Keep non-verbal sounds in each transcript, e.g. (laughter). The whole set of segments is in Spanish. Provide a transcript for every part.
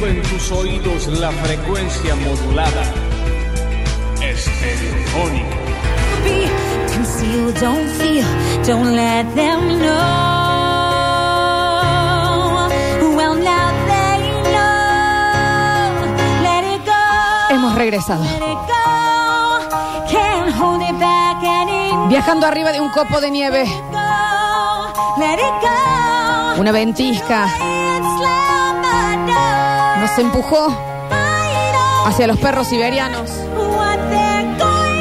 Sube en tus oídos la frecuencia modulada. Estereofónica. be concealed. Don't feel, don't let them know. Well, now they know. Let it go. Hemos regresado. Let it go. Can't hold it back anymore. Viajando arriba de un copo de nieve, Let it go. una ventisca nos empujó hacia los perros siberianos,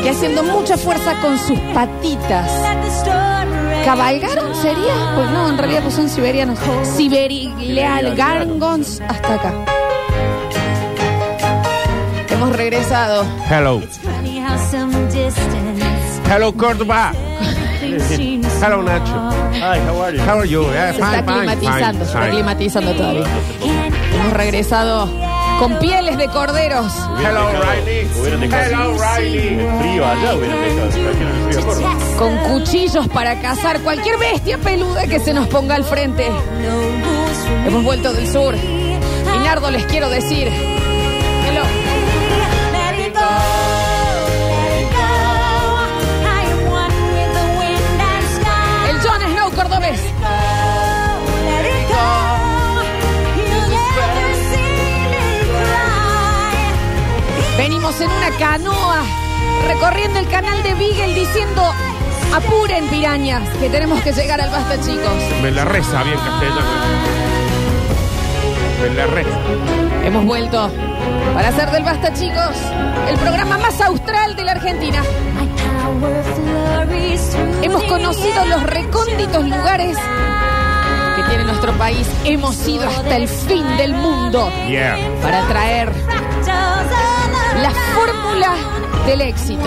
que haciendo mucha fuerza con sus patitas. ¿Cabalgaron sería? Pues no, en realidad pues son siberianos. Siberial Gargons hasta acá. Hemos regresado. Hello. Hello, Córdoba. Hello, Nacho. Hi, how are you? How are you? Yeah, Se está fine, fine, climatizando, está fine. climatizando todavía. Hemos regresado con pieles de corderos. Hello, Riley. Hubieran dejado Hello, Riley. el frío allá, hubieran dejado. trajeron el frío a Córdoba. Con cuchillos para cazar cualquier bestia peluda que se nos ponga al frente. Hemos vuelto del sur. Y Nardo les quiero decir. Recorriendo el canal de Beagle diciendo apuren pirañas que tenemos que llegar al basta chicos. Me la reza bien castellano. Me la reza. Hemos vuelto para hacer del basta chicos el programa más austral de la Argentina. Hemos conocido los recónditos lugares que tiene nuestro país. Hemos ido hasta el fin del mundo Yeah. para traer la fórmula del éxito.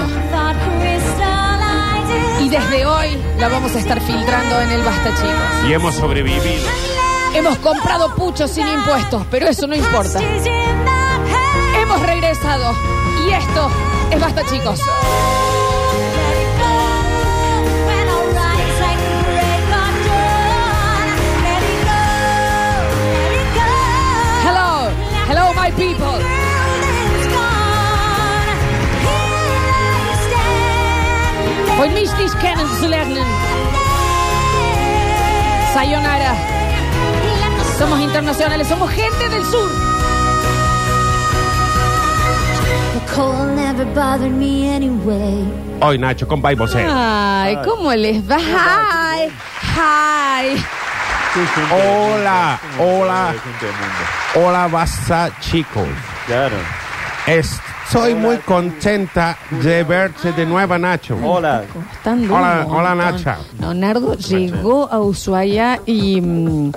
Y desde hoy la vamos a estar filtrando en el basta chicos. Y hemos sobrevivido. Hemos comprado puchos sin impuestos, pero eso no importa. Hemos regresado y esto es basta chicos. Let it go. When Hoy mich nicht kennen zu lernen. Sayonara. Somos internacionales, somos gente del sur. The cold never bothered me anyway. Hoy, Nacho, con Bible Say. Ay, ¿cómo les va? Hi, hi. Hola, hola, hola, basta chicos. Claro. Estoy muy contenta de verte de nuevo, Nacho. Hola. Están de Hola, un hola, montón. Nacha. Leonardo llegó a Ushuaia y, mm,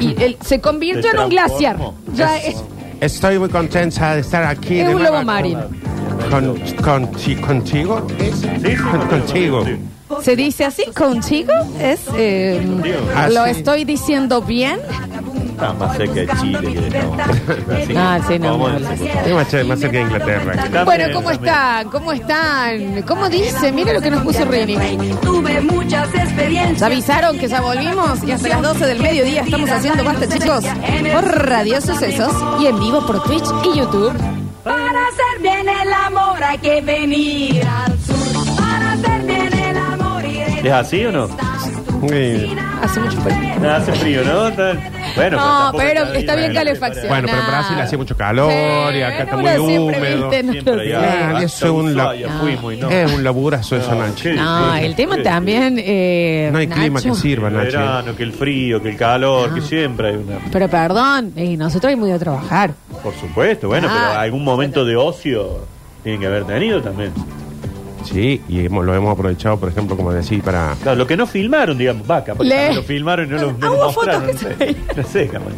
y él se convirtió en un glaciar. Ya es, Estoy muy contenta de estar aquí. es de un nuevo lobo marino. Con, con- chi- ¿Contigo? Sí, sí, Con- contigo. sí. ¿Se dice así? ¿Contigo? Es, eh, Ah, ¿Lo sí. estoy diciendo bien? Está más cerca de Chile que de no. Que, Ah, sí, no, ¿cómo no, decir? Es más, más cerca de Inglaterra. Bueno, ¿cómo están? ¿Cómo están? ¿Cómo dice? Mira lo que nos puso Rini. Tuve muchas experiencias. ¿Ya avisaron que ya volvimos? Y hasta las 12 del mediodía estamos haciendo basta, chicos. Por Radio Sucesos y en vivo por Twitch y YouTube. Para hacer bien el amor hay que venir al sur. Para hacer bien el amor y ¿Es así o no? Sí. Hace mucho frío. Hace frío, ¿no? Está- Bueno, No, pero está bien bueno, calefacción. Bueno, pero en. Brasil hace mucho calor y acá está muy húmedo. Ah, eso es un la- Ushuaia fuimos y no. Es un laburazo eso, Nacho. No, el tema también. eh, No hay clima que Nacho. sirva, El Nacho. verano, que el frío, que el calor, Ah. que siempre hay una... Pero perdón, eh, nosotros hemos ido a trabajar. Por supuesto, bueno, Ah. pero algún momento de ocio tienen que haber tenido también. Sí, y hemos- lo hemos aprovechado, por ejemplo, como decir, para... Claro, lo que no filmaron, digamos, vaca, porque Le- también lo filmaron y no lo, no Ah, lo hubo mostraron. fotos No que sé, no sé, capaz.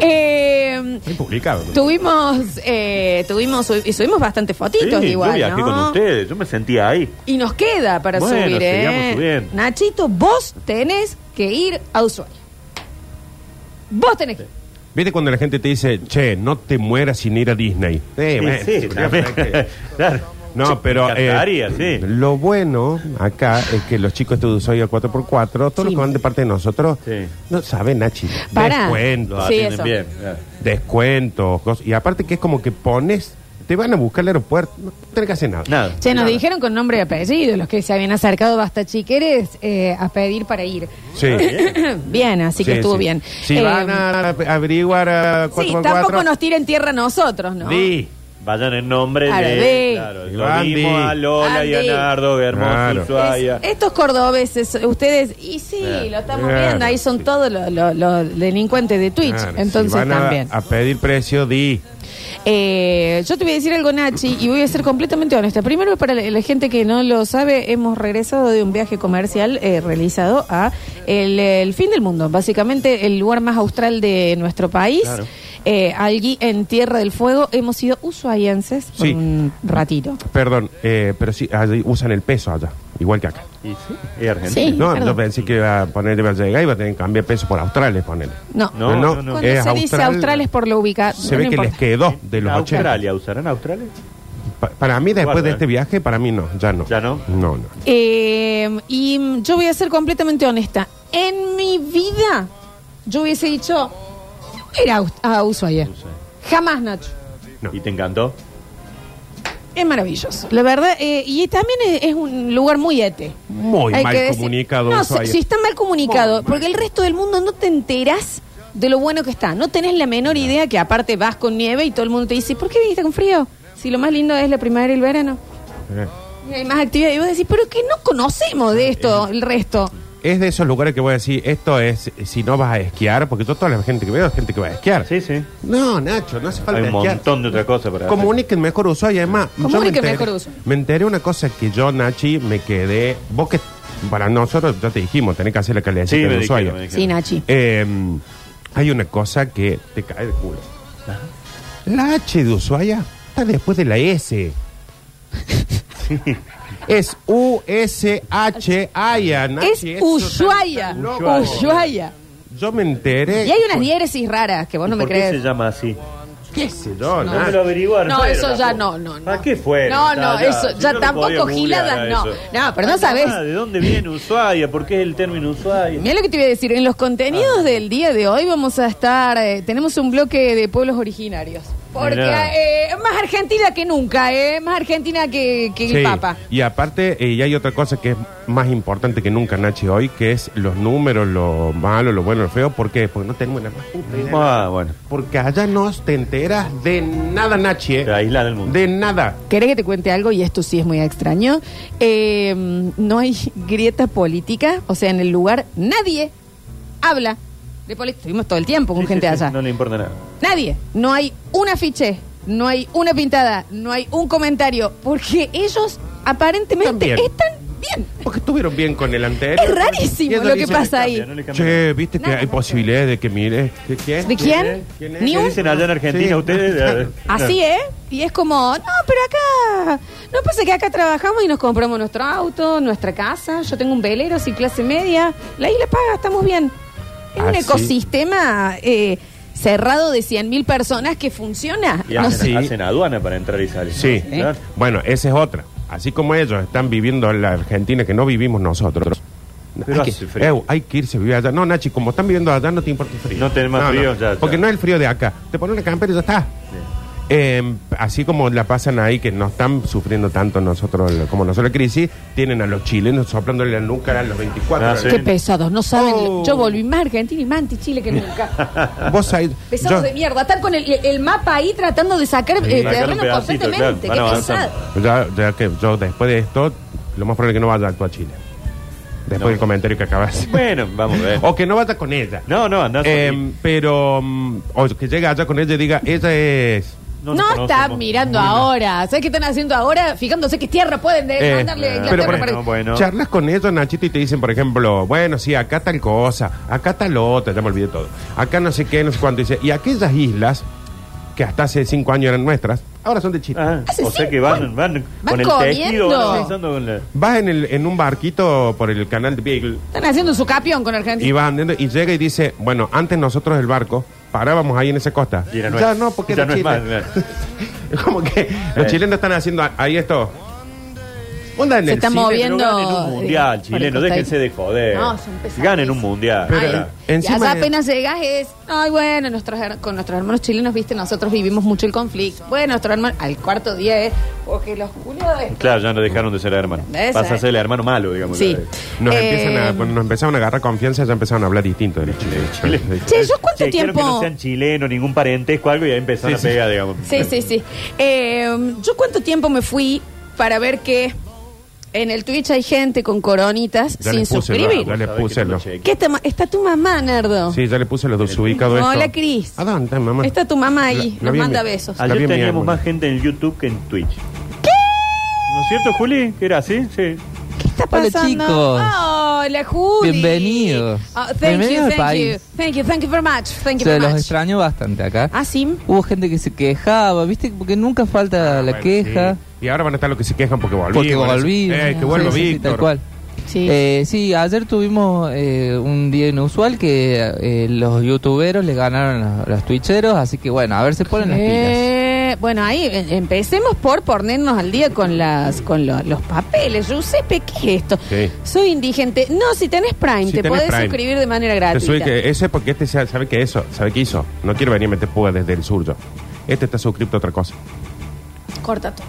Eh, publicado. tuvimos, eh, tuvimos, y subimos bastante fotitos Sí, igual, yo viajé ¿no? con ustedes, yo me sentía ahí. Y nos queda para Bueno, subir, sigamos ¿eh? subiendo. Nachito, vos tenés que ir a Ushuaia. Vos tenés que ¿Viste cuando la gente te dice, che, no te mueras sin ir a Disney? Sí, Sí, bueno, sí, (laughs) también. claro. No, pero Me eh, sí. lo bueno acá es que los chicos de Ushuaia 4x4, todos los Sí. que van de parte de nosotros, Sí. no saben, Nachi. Pará. Descuentos, Sí, atienden eso. bien. descuentos, cosas. Y aparte que es como que pones, te van a buscar al aeropuerto, no tenés que hacer nada. Nada. Che, nos Nada. dijeron con nombre y apellido los que se habían acercado basta chiqueres eh, a pedir para ir. Sí. (coughs) bien, así que Sí, estuvo sí. bien. Si Eh, van a averiguar a 4x4, Sí, tampoco nos tiren tierra a nosotros, ¿no? di. Vayan en nombre Claro, de. de- Claro, Y lo Andy. mismo a Lola y a Andy. Nardo, hermoso Claro. Ushuaia. Es- estos cordobeses, ustedes, y sí, Claro. lo estamos Claro. viendo, ahí son todos los, los- los delincuentes de Twitch, Claro, entonces si van a- también. A, pedir precio, di. Eh, yo te voy a decir algo, Nachi, y voy a ser completamente honesta. Primero, para la, la gente que no lo sabe, hemos regresado de un viaje comercial eh, realizado a el, el fin del mundo, básicamente el lugar más austral de nuestro país. Claro. Eh, allí en Tierra del Fuego hemos sido por Sí. un ratito. Perdón, eh, pero sí, allí usan el peso allá, igual que acá. Y sí, es argentino. Sí. No, perdón. pensé que iba a poner, iba a llegar y iba a tener que cambiar peso por australes, ponerle. No, No, no, no. cuando es se dice austral, austral es por lo ubicado. Se ve que les quedó de los 80. Australia, ¿usarán Australia? Pa- para mí, después Guarda, de este viaje, para mí no, ya no. ¿Ya no? No, no. Eh, y mm, yo voy a ser completamente honesta. En mi vida, yo hubiese dicho, era a Ushuaia. Jamás, Nacho. ¿Y te encantó? Es maravilloso. La verdad, eh, y también es, es un lugar muy ete. Muy Hay mal comunicado. No, Ushuaia. si, si está mal comunicado, Muy mal. porque el resto del mundo no te enteras de lo bueno que está. No tenés la menor idea que aparte vas con nieve y todo el mundo te dice, ¿por qué viniste con frío? Si lo más lindo es la primavera y el verano. Eh. Y hay más actividad. Y vos decís, pero que no conocemos de esto, el resto. Es de esos lugares que voy a decir, esto es si no vas a esquiar, porque yo toda la gente que veo es gente que va a esquiar. Sí, sí. No, Nacho, no hace falta Hay un esquiar. montón de otra cosa para hacer. Comuniquen mejor Ushuaia, además. yo me Comuniquen enteré- mejor Ushuaia. Me enteré una cosa que yo, Nachi, me quedé. Vos que para nosotros, ya te dijimos, tenés que hacer la calidad Sí, me de dijeron, dijeron. Sí, Nachi. Eh, hay una cosa que te cae de culo. La H de Ushuaia está después de la S. (laughs) Es U-S-H-A-I-A. Es Ushuaia. Ushuaia. Yo me enteré. Y hay unas diéresis raras que vos no ¿Y me ¿Por qué se crees. llama así? ¿Qué sé yo, No me lo averiguaron. No, eso ya no, no, no. ¿A qué fue? No, no, eso ya tampoco giladas, no. No, pero no sabes. ¿De dónde viene Ushuaia? ¿Por qué es el término Ushuaia? Mira lo que te voy a decir. En los Ah. contenidos del día de hoy vamos a estar. eh, tenemos un bloque de pueblos originarios. Porque Mirá. eh, más argentina que nunca, ¿eh? Más argentina que, que el Sí, Papa. Y aparte, eh, y hay otra cosa que es más importante que nunca, Nachi, hoy, que es los números, lo malo, lo bueno, lo feo. ¿Por qué? Porque no tenemos la más puta idea. Ah, bueno. Porque allá no te enteras de nada, Nachi, ¿eh? Te aíslan del mundo. De nada. ¿Querés que te cuente algo? Y esto sí es muy extraño. Eh, no hay grieta política. O sea, en el lugar nadie habla de política. Estuvimos todo el tiempo con Sí, gente sí, sí, allá. No le importa nada. Nadie. No hay un afiche, no hay una pintada, no hay un comentario, porque ellos aparentemente Están bien. están bien. Porque estuvieron bien con el anterior. Es rarísimo Y lo que pasa ahí. Cambia, no le cambia Che, viste que Nada. hay posibilidades de que mire. ¿Qué, qué? ¿De quién? ¿Quién es? Ni ¿Qué un- dicen allá en Argentina Sí. ustedes? (laughs) Así, ¿eh? Y es como, no, pero acá, no pasa que acá trabajamos y nos compramos nuestro auto, nuestra casa, yo tengo un velero sin clase media, la isla paga, estamos bien. Es un Ah, ecosistema eh, cerrado de 100.000 personas que funciona. Y No hacen, sé. Hacen aduana para entrar y salir. Sí. Claro. Bueno, esa es otra. Así como ellos están viviendo en la Argentina que no vivimos nosotros. Pero hay, hace que, frío. Eu, hay que irse a vivir allá. No, Nachi, como están viviendo allá, no te importa el frío. No tenés más frío, ya, ya. Porque no es el frío de acá. Te pones una campera y ya está. Eh, así como la pasan ahí, que no están sufriendo tanto nosotros, como nosotros la crisis, tienen a los chilenos soplándole la nuca a los 24. Ah, sí. Qué pesados, no saben. Oh. Yo volví más argentina y más anti-Chile que nunca. (laughs) Vos sabés, Pesados yo- de mierda. Están con el, el mapa ahí tratando de sacar eh, terreno constantemente. claro, Qué pesado. Ya, ya que yo después de esto, lo más probable es que no vaya a actuar a Chile. Después No. del comentario que acabas. Bueno, vamos a ver. (laughs) O que no vaya con ella. No, no, andás Eh, pero, mm, o que llegue allá con ella y diga, ella es... No, nos están conocemos. mirando ahora. ¿Sabes qué están haciendo ahora? Fijándose qué tierra pueden de- Eh, mandarle a pero Inglaterra por para- bueno, bueno. Charlas con ellos, Nachito, y te dicen, por ejemplo, bueno, sí, acá tal cosa, acá tal otra, ya me olvidé todo. Acá no sé qué, no sé cuánto. Dice, y aquellas islas, que hasta hace cinco años eran nuestras, ahora son de Chile. Ah, Hace o sea que van, van, Van con el comiendo. tejido, van avanzando con la... Vas en, el, en un barquito por el canal de Beagle Están haciendo su capión con Argentina. y va andando y llega y dice, bueno, antes nosotros el barco parábamos ahí en esa costa. Y era ya no, porque Ya era no es Chile. más, claro. (laughs) Como que los Eh. chilenos están haciendo ahí esto. Onda en Se el está cine, moviendo. Pero ganen un mundial, por el chileno, déjense de joder. No, son pesadísimos. Ganen un mundial. Pero- Claro. Y Encima allá apenas llegas es, ay bueno, nuestros, her- con nuestros hermanos chilenos, viste, nosotros vivimos mucho el conflicto. Bueno, nuestro hermano, al cuarto día es, porque los culiados de- Claro, ya no dejaron de ser hermanos. Esa, Pasa a eh. ser el hermano malo, digamos. Sí. Nos Eh, empiezan a, cuando nos empezaron a agarrar confianza, ya empezaron a hablar distinto de los chilenos. Chile. Che, ¿yo cuánto Che, quiero tiempo? que no sean chilenos, ningún parentesco, algo, y ahí empezaron Sí, a sí. pegar, digamos. Sí, sí, sí. Eh, ¿Yo cuánto tiempo me fui para ver que en el Twitch hay gente con coronitas Ya sin les puse, suscribir? ya les Sabés que puse no lo los. chequeé. ¿Qué está, ma- está tu mamá, Nardo? Sí, ya le puse los dos ubicados. Hola. Cris. ¿A dónde está mamá? Está tu mamá ahí, La- la nos vi en manda mi- besos. La Ayer vi en mi teníamos ángulo. más gente en YouTube que en Twitch. ¿Qué? ¿No es cierto, Juli? ¿Que era así? Sí. ¿Qué está Hola, pasando? chicos. Hola, Juli. Bienvenidos. Oh, thank Bienvenidos you, al thank país. you. Thank you, thank you very much. Thank you Se very los much. extraño bastante acá. Ah, sí. Hubo gente que se quejaba, ¿viste? Porque nunca falta Ah, la bueno, queja. sí. Y ahora van a estar los que se quejan porque volví. Porque volví. Eh, que Sí, vuelva sí, sí, Víctor. tal cual. Sí. Eh, sí, ayer tuvimos eh, un día inusual que eh, los youtuberos le ganaron a los twitcheros, así que bueno, a ver si ponen las pilas. Eh, bueno, ahí empecemos por ponernos al día con las con lo- los papeles. Giuseppe, ¿qué es esto? Sí. Soy indigente. No, si tenés Prime, Si te tenés podés Prime. suscribir de manera Te gratuita. subí que ese porque este sa- sabe que eso, sabe que hizo. No quiero venir a meter púa desde el sur yo. Este está suscrito a otra cosa. Corta todo.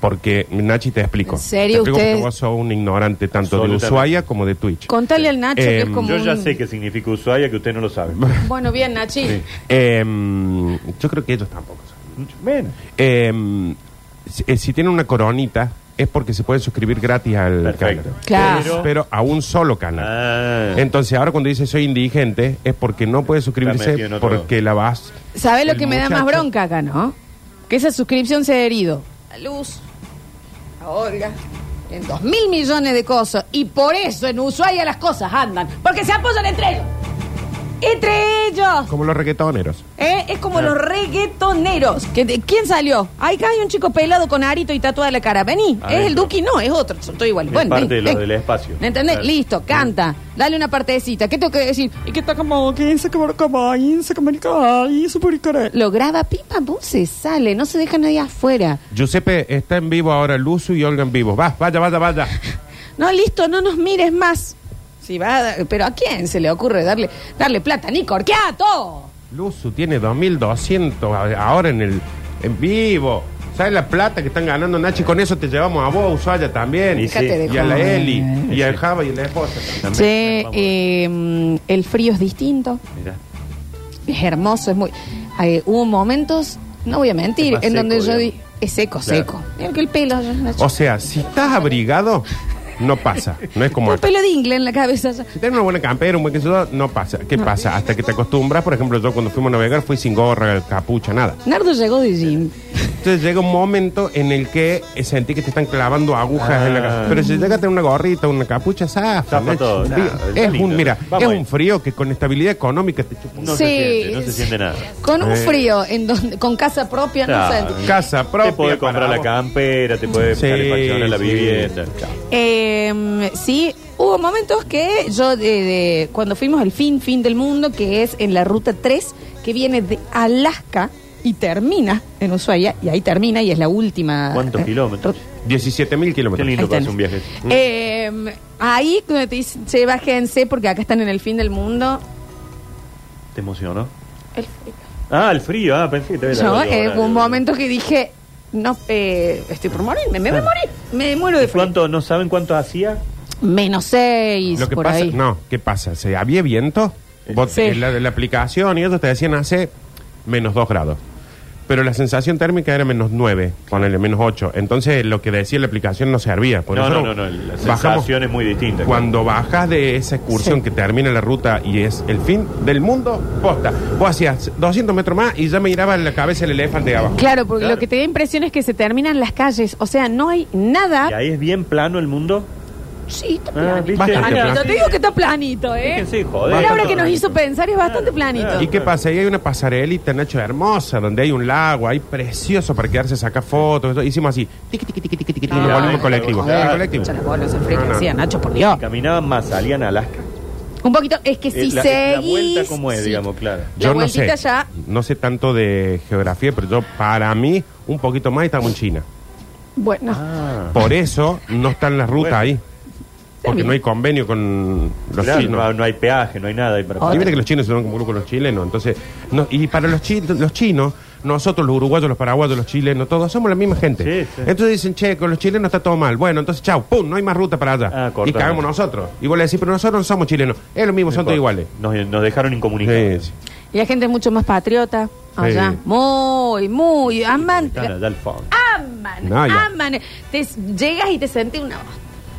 Porque, Nachi, te explico. ¿En serio Te explico usted? porque vos sos un ignorante tanto de Absolutamente. Ushuaia como de Twitch. Contale al Nacho que es como Yo ya un- sé qué significa Ushuaia, que usted no lo sabe. (laughs) Bueno, bien, Nachi. Sí. Eh, yo creo que ellos tampoco saben. Mucho menos. Eh, si, eh, si tienen una coronita, es porque se pueden suscribir gratis al Perfecto. canal. Claro. Pero- Pero a un solo canal. Ah. Entonces, ahora cuando dice soy indigente, es porque no puede suscribirse metido en otro- porque la vas. ¿Sabes lo El que me da más muchacho- bronca acá, no? Que esa suscripción se ha herido. Luz, Olga, en dos mil millones de cosas. Y por eso en Ushuaia las cosas andan. Porque se apoyan entre ellos. Entre ellos. Como los reggaetoneros. ¿Eh? Es como los reggaetoneros. Que de- ¿Quién salió? Ahí acá hay un chico pelado con arito y tatuada la cara. Vení. Adentro. Es el Duki, no, es otro. Son todos iguales. Es Bueno, parte ven, de lo ven. del espacio. ¿Me entendés? Claro. Listo, canta. Dale una partecita. ¿Qué tengo que decir? Y que está como que se como como ahí, se como ahí, super cara. Lo graba, pim pam pum, se sale. No se deja nadie afuera. Giuseppe está en vivo ahora, Luzu y Olga en vivo. Va, vaya, vaya, vaya. (laughs) No, listo, no nos mires más. Si va, a dar- pero ¿a quién se le ocurre darle, darle plata? Ni corqueato. Luzu tiene 2200 a- ahora en el en vivo. ¿Sabes la plata que están ganando Nachi? Con eso te llevamos a vos, Ushuaia también. Y Y, sí. De a la joder. Eli, y al. Java y a la esposa. También. Che, Vamos. eh, el frío es distinto. Mirá. Es hermoso, es muy. eh, hubo momentos, no voy a mentir, Es más en donde seco, yo di. digamos. Es seco, Claro. seco. Mira que el pelo. Nacho. O sea, si estás abrigado, no pasa. No es como Un acá. pelo de ingle en la cabeza. ya. Tienes una buena campera, un buen queso, no pasa. ¿Qué pasa? Hasta que te acostumbras, por ejemplo, yo cuando fuimos a navegar fui sin gorra, capucha, nada. Nardo llegó de gym. Entonces llega un momento en el que sentí que te están clavando agujas en la Ah. cabeza. Pero si llega a tener una gorrita, una capucha, zafa. Zafa todo. Nada, es lindo. un, mira, Vamos es ahí. un frío que con estabilidad económica te chupa. No Sí, se siente, no se siente nada. Con un frío, en donde, con casa propia, no Claro. sé. Casa propia. Te puede para comprar la vos. campera, te puede Sí, calefaccionar la sí. vivienda. Eh, sí, hubo momentos que yo, de, de- cuando fuimos al fin, fin del mundo, que es en la ruta 3, que viene de Alaska y termina en Ushuaia, y ahí termina y es la última. ¿Cuántos eh, kilómetros? 17 mil Qué kilómetros. lindo Ahí para hacer un viaje. Eh, ahí cuando te dicen, che, bájense porque acá están en el fin del mundo. ¿Te emocionó? El frío. Ah, el frío. Ah, pensé que te había Yo, en llorar. un momento que dije, no, eh, estoy por morirme, me voy a morir, me muero de ¿Y frío. cuánto, no saben cuánto hacía? Menos seis, Lo que por pasa, ahí. no, ¿qué pasa? Se había viento, vos- Sí. en la, en la aplicación y ellos te decían hace menos 2 grados. Pero la sensación térmica era menos 9, ponele menos 8. Entonces lo que decía la aplicación no servía. Por No, eso no, no, no, la bajamos- sensación es muy distinta. Cuando bajas de esa excursión Sí. que termina la ruta y es el fin del mundo, posta. Vos hacías 200 metros más y ya me miraba en la cabeza el elefante de abajo. Claro, porque Claro. lo que te da impresión es que se terminan las calles. O sea, no hay nada. ¿Y ahí es bien plano el mundo? Sí, está Ah, planito. ¿viste? Bastante Planito. Te digo que está planito, ¿eh? Fíjense, joder. Bastante que nos hizo pensar, es bastante planito. claro. ¿Y qué pasa? Ahí hay una pasarelita, Nacho, hermosa, donde hay un lago, hay precioso para quedarse a sacar fotos. Hicimos así, tiqui, tiqui, tiqui, tiqui, tiqui, No, nos volvimos colectivo. joder. en colectivo. Echa las bolas el frío No, que no. hacía, Nacho, por Dios. ¿Caminaban más? ¿Salían a Alaska? Un poquito, es que si Eh, la, seguís... la vuelta como es, sí. digamos, claro. La Yo no vueltita sé, ya- no sé tanto de geografía, pero yo, para mí, un poquito más y estamos en China. Bueno, Ah. Por eso no están las rutas Bueno. ahí. Porque bien. no hay convenio con los Claro, chinos. no, no hay peaje, no hay nada ahí para. Y viste que los chinos se van como con los chilenos. Entonces, no, y para los, chi- los chinos, nosotros, los uruguayos, los paraguayos, los chilenos, todos somos la misma gente. Sí, sí. Entonces dicen, che, con los chilenos está todo mal. Bueno, entonces, chao, pum, no hay más ruta para allá. Ah, y cagamos nosotros. Y vos le decís, pero nosotros no somos chilenos. Es lo mismo, son todos iguales. Nos, nos dejaron incomunicados. Sí, sí. Y la gente es mucho más patriota allá. Sí. Muy, muy. Aman. Están allá al fondo. Aman. No, ya. aman. Te, llegas y te sentís una.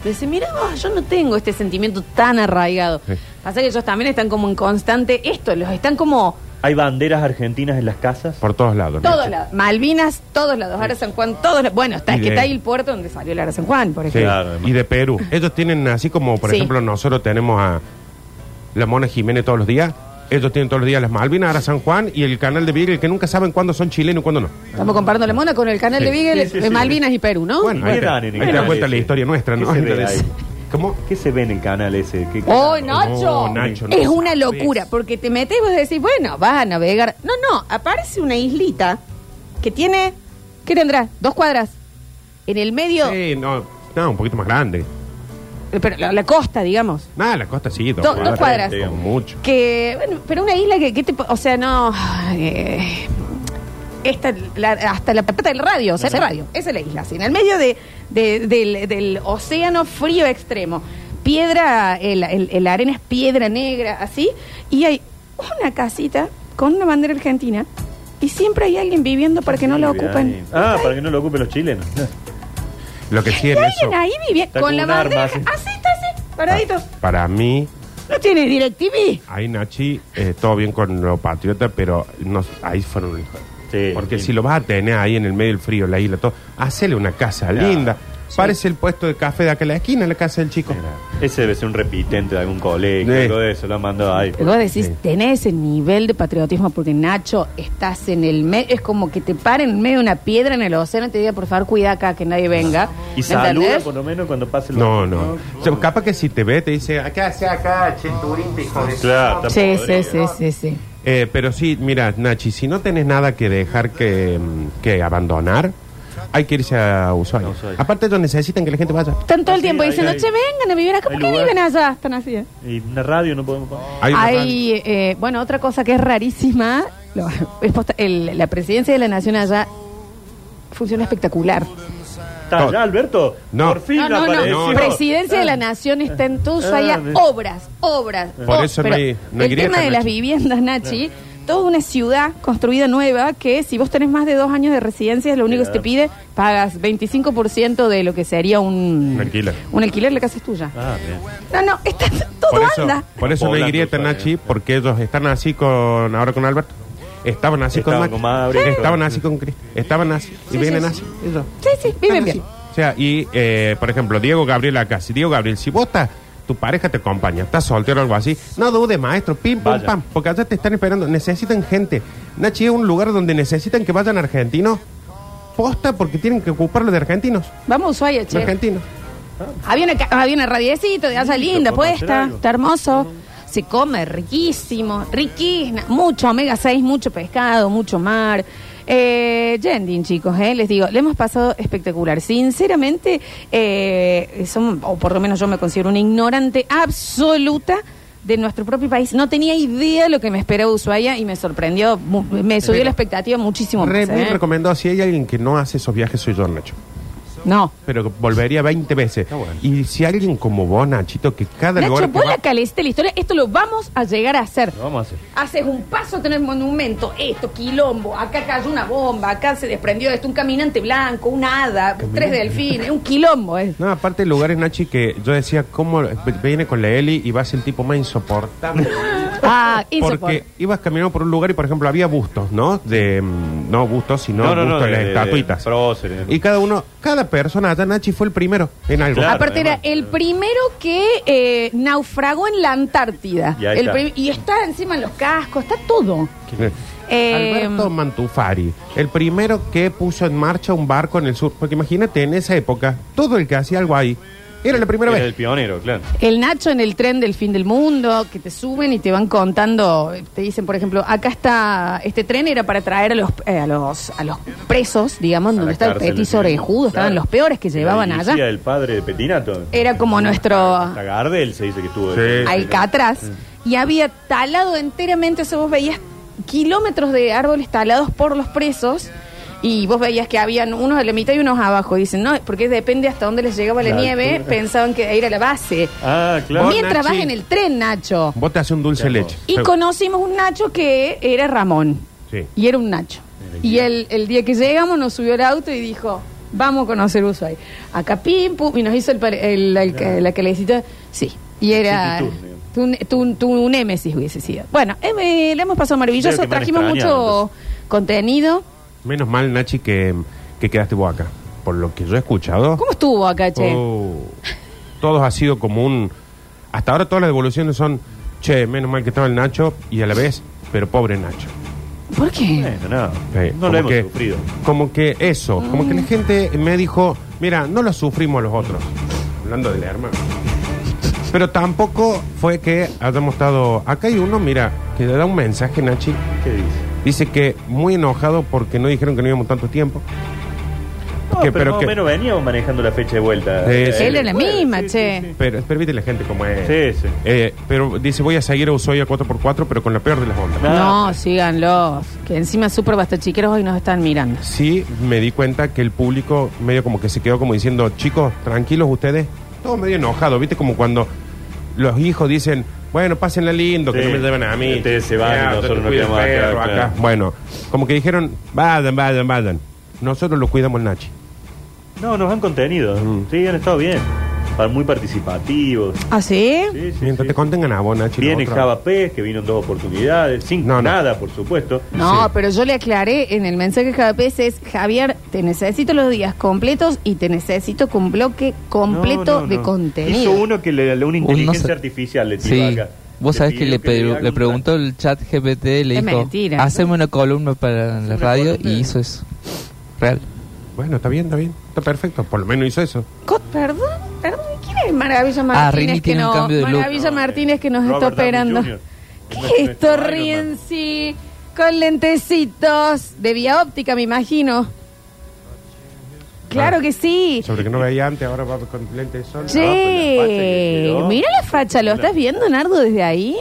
Dices, mira, yo no tengo este sentimiento tan arraigado. Sí. Pasa que ellos también están como en constante. Esto, los están como. Hay banderas argentinas en las casas. Por todos lados. ¿no? Todos lados. Malvinas, todos lados. Ara San Juan, todos lados. Bueno, está, es que está ahí el puerto donde salió el Ara San Juan, por Sí. ejemplo. Claro, y de Perú. Ellos tienen así como, por Sí. ejemplo, nosotros tenemos a la Mona Jiménez todos los días. Ellos tienen todos los días las Malvinas, ahora San Juan y el canal de Beagle, que nunca saben cuándo son chilenos y cuándo no. Estamos comparando la mona con el canal Sí. de Beagle Sí, sí, de sí. Malvinas y Perú, ¿no? Bueno, ahí ¿Qué te, ahí das cuenta ese? la historia nuestra, ¿Qué ¿no? se ve Entonces, ahí? ¿Cómo? ¿Qué se ve en el canal ese? ¿Qué ¡Oh? Nacho! No, Nacho, no es una sabes. locura, porque te metes y vos decís, bueno, vas a navegar. No, no, aparece una islita que tiene, ¿qué tendrá? Dos cuadras. En el medio, Sí, no, no, un poquito más grande. Eh, pero la, la costa, digamos. Nada, la costa sí, dos Do- dos cuadras, cuadras. mucho. Que, bueno, pero una isla que, que te, o sea, no... eh, esta, la- hasta la pata del radio, o sea, esa radio, esa es la isla, así, en el medio de, de- del, del océano frío extremo. Piedra, el, el- el arena es piedra negra, así, y hay una casita con una bandera argentina y siempre hay alguien viviendo para que no la ocupen. Ah, para que no lo ocupen los chilenos. Lo que sí Hay en eso, alguien ahí viviendo Está con con la un arma, bandera, así. así está así, paradito. para mí, No tiene DirecTV. ahí Nachi, eh, todo bien con lo patriota, pero no, ahí fueron... Sí, Porque sí. si lo vas a tener ahí en el medio del frío, la isla, todo, hacele una casa Claro. linda. Parece el puesto de café de acá en la esquina, la casa del chico. Mira, Ese debe ser un repitente de algún colegio, Sí. algo de eso, lo han mandado ahí. Pero vos decís, Sí. tenés ese nivel de patriotismo porque Nacho, estás en el medio, es como que te paren en medio de una piedra en el océano y te diga, por favor, cuida acá, que nadie venga. Y ¿Me saluda entendés? por lo menos cuando pase el No, no. O sea, capaz que si te ve, te dice, acá, sea acá, che, turista, hijo de... Claro, Sí, sí, sí, sí, sí. Eh, pero sí, mira, Nachi, si no tenés nada que dejar que, mm, que abandonar, hay que irse a Ushuaia. A Ushuaia. Aparte, ellos necesitan que la gente vaya. Están todo el Ah, sí, tiempo diciendo, hay- che, vengan a vivir acá. ¿Por hay qué lugar. viven allá? Están así. Y una radio no podemos poner. Hay una radio. Hay, eh, bueno, otra cosa que es rarísima, lo- es posta- el- la presidencia de la nación allá funciona espectacular. ¿Está allá, Alberto? No. Por fin No, no. Presidencia de la Nación está en Ushuaia. Ah, bien. obras, obras. Por Oh, eso no pero hay- no hay El grieta, tema de las Nachi. viviendas, Nachi, toda una ciudad construida nueva que si vos tenés más de dos años de residencia, lo único que se te pide, pagas 25% de lo que sería un, Un alquiler. Un alquiler, la casa es tuya. Ah, bien. No, no, está, todo Por eso, anda. por eso hay Poblando grieta. Nachi, porque ellos están así con ahora con Alberto. Estaban así Estaban con con. Mauri. Estaban así con Cristo. Estaban así. Y Sí, vienen sí, así. ellos. Sí, sí, viven bien. así. O sea, y eh, por ejemplo, Diego Gabriel acá. Si Diego Gabriel, si vos estás, tu pareja te acompaña, estás soltero o algo así, no dudes, maestro, pim, pum, Vaya. pam, porque allá te están esperando. Necesitan gente. Nachi es un lugar donde necesitan que vayan argentinos. Posta porque tienen que ocuparlo de argentinos. Vamos a Ushuaia, che. argentinos. Había una, ca- había una radiecito de allá linda podemos hacer puesta, algo. está hermoso. Se come riquísimo, riquísimo, mucho omega 6, mucho pescado, mucho mar. Eh, Yendin, chicos, eh, les digo, le hemos pasado espectacular. Sinceramente, eh, somos- o por lo menos yo me considero una ignorante absoluta de nuestro propio país. No tenía idea de lo que me esperaba Ushuaia y me sorprendió, me subió la expectativa muchísimo Re, más. muy eh. recomendado. Si hay alguien que no hace esos viajes, soy yo, Nacho. No. Pero volvería 20 veces. bueno. Y si alguien como vos, Nachito, que cada Nacho, lugar que vos va- la calecita de la historia, esto lo vamos a llegar a hacer. Lo vamos a hacer. Haces un paso, tenés monumento, esto, quilombo, acá cayó una bomba, acá se desprendió esto, un caminante blanco, una hada, tres delfines, un quilombo. eh. No, aparte de lugares, Nachi, que yo decía, ¿cómo viene con la Eli y va a ser el tipo más insoportable? (laughs) Ah, Porque insoportable. ibas caminando por un lugar y, por ejemplo, había bustos, ¿no? De, mm, no bustos, sino No, no, no, bustos de, las de- estatuitas. próceres. y cada uno, cada persona, allá Nachi fue el primero en algo. Claro. Aparte además. era el primero que eh, naufragó en la Antártida. Y ahí El está. prim- y está encima en los cascos, está todo. Eh, Eh, Alberto Mantufari, el primero que puso en marcha un barco en el sur. Porque imagínate, en esa época, todo el que hacía algo ahí Era la primera Era vez. el pionero, claro. El Nacho en el tren del fin del mundo, que te suben y te van contando, te dicen, por ejemplo, acá está, este tren era para traer a los eh, a los a los presos, digamos, A donde la está el cárcel, petiso sí. orejudo, estaban Claro. los peores que llevaban allá. el padre de Petinato. Era como nuestro Hasta Gardel se dice que estuvo. Sí. Alcatraz y había talado enteramente, eso vos veías kilómetros de árboles talados por los presos. Y vos veías que habían unos a la mitad y unos abajo. Dicen, no, porque depende hasta dónde les llegaba la, La nieve. altura. Pensaban que era la base. Ah, claro. Mientras Nachi. vas en el tren, Nacho. Vos te haces un dulce de Claro. leche. Y Sí. conocimos un Nacho que era Ramón. Sí. Y era un Nacho. Y el, el día que llegamos nos subió al auto y dijo, vamos a conocer Ushuaia. Acá pim, pum, y nos hizo el, pare- el- el- la calecita. Sí. Y era... Tour, Tu, tu, tu némesis hubiese sido. Bueno, eh, me- le hemos pasado maravilloso. Creo que me han Trajimos extrañado, mucho contenido. Menos mal, Nachi, que, que quedaste vos acá. Por lo que yo he escuchado. ¿Cómo estuvo acá, che? Oh, todos ha sido como un. Hasta ahora todas las devoluciones son. Che, menos mal que estaba el Nacho y a la vez, pero pobre Nacho. ¿Por qué? Bueno, no. Eh, no lo hemos que- sufrido. Como que eso, como que la gente me dijo, mira, no lo sufrimos los otros. Hablando del hermano. Pero tampoco fue que hayamos estado. Acá hay uno, mira, que le da un mensaje, Nachi. ¿Qué dice? Dice que muy enojado porque no dijeron que no íbamos tanto tiempo. No, Que- pero, pero más que- o menos veníamos manejando la fecha de vuelta. Sí, sí. Él es la Bueno, misma, sí, che. sí, sí. Pero permite la gente como es. Sí, sí. Eh, pero dice, voy a seguir a Ushuaia 4x4, pero con la peor de las ondas. No. No, síganlos. Que encima súper basta chiqueros hoy nos están mirando. Sí, me di cuenta que el público medio como que se quedó como diciendo, chicos, tranquilos ustedes. Todo medio enojado, ¿viste? Como cuando los hijos dicen, bueno, pásenla lindo, que Sí. no me lleven a mí. Ustedes se van y Ya, nosotros te nos cuida el quedamos acá, perro claro. Bueno, como que dijeron, vayan, vayan, vayan. Nosotros lo cuidamos el Nachi. No, nos han contenido. Mm. Sí, han estado bien. Pa- Muy participativos. ¿Ah, sí? Sí, sí, Mientras sí. te contengan a vos, Nachi. Viene otro- Java Pez, que vino en dos oportunidades, sin No, no. nada, por supuesto. No, Sí. pero yo le aclaré en el mensaje cada vez es, Javier, te necesito los días completos y te necesito con bloque completo No, no, de no. contenido. Hizo uno que le, le- una inteligencia sa- artificial le tiró Sí. acá. Vos sabés que pidió le, pe- haga le un- preguntó el chat GPT, le Es dijo, mentira. haceme una columna para la una radio columna. y hizo eso. Real. Bueno, está bien, está bien. Está perfecto. Por lo menos hizo eso. Co- Perdón, perdón, ¿quién es Maravilla Ah, Martínez que tiene un no, cambio de look. Maravilla Martínez que nos Robert está Downey operando? Jr. ¿Qué es esto, nuestro Iron Man. Rienzi? Con lentecitos de vía óptica, me imagino. Claro Ah. que sí. Sobre que no veía antes, ahora va con lente de sol. pues la facha que Che, quedó. mira la facha, ¿lo estás viendo, Nardo, desde ahí?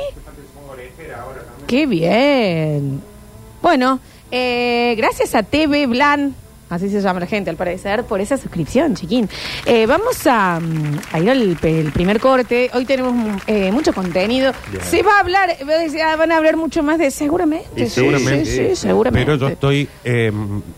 Qué bien. Bueno, eh, gracias a TV Blan, así se llama la gente al parecer, por esa suscripción, chiquín. Eh, vamos a, mm, a ir al pe- el primer corte. Hoy tenemos mm, eh, mucho contenido. Bien. Se va a hablar, eh, ah, van a hablar mucho más de seguramente. Y Sí, seguramente. Sí, sí, seguramente. Pero yo estoy eh,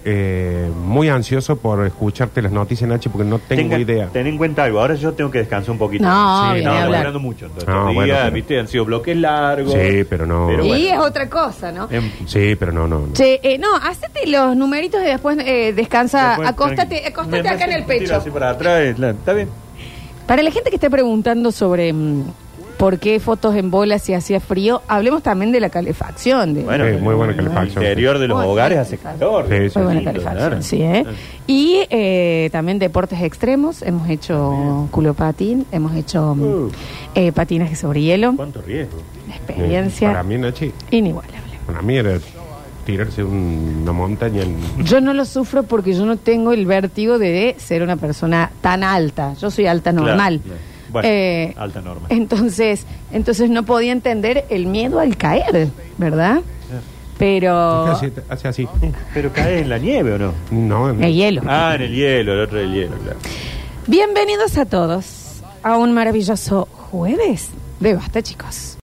eh, muy ansioso por escucharte las noticias, Nachi, porque no tengo Tenga- idea. Ten en cuenta algo, ahora yo tengo que descansar un poquito. No, sí, no, hablar. hablando mucho. Entonces, No, estos bueno, días, pero- viste, han sido bloques largos. Sí, pero no. Pero y es otra cosa, ¿no? Em, Sí, pero no, no. no. Che, eh, no, hacete los numeritos y después eh, descansa, después, acostate, tranqui- acostate me- acá en el pecho. Así para atrás, es la- está bien. Para la gente que esté preguntando sobre mm, por qué fotos en bolas si hacía frío, hablemos también de la calefacción. De, Bueno, Sí, muy buena en el calefacción, interior de los Muy hogares buena hace calefacción. calor. Sí, sí. Muy buena Lindo, calefacción, claro. sí, ¿eh? Y eh, también deportes extremos. Hemos hecho culopatín, hemos hecho mm, Uh. eh, patinaje sobre hielo. ¿Cuánto riesgo? Una Eh, experiencia Para mí, Nachi, inigualable. para mí era tirarse un- una montaña en... Yo no lo sufro porque yo no tengo el vértigo de ser una persona tan alta. Yo soy alta normal. Claro. Bueno, Eh, alta norma. Entonces, entonces no podía entender el miedo al caer, ¿verdad? Pero Hace, hace así. Pero cae en la nieve o no? No, no. el hielo. Ah, en el hielo, el otro del hielo, claro. Bienvenidos a todos a un maravilloso jueves de Basta, chicos.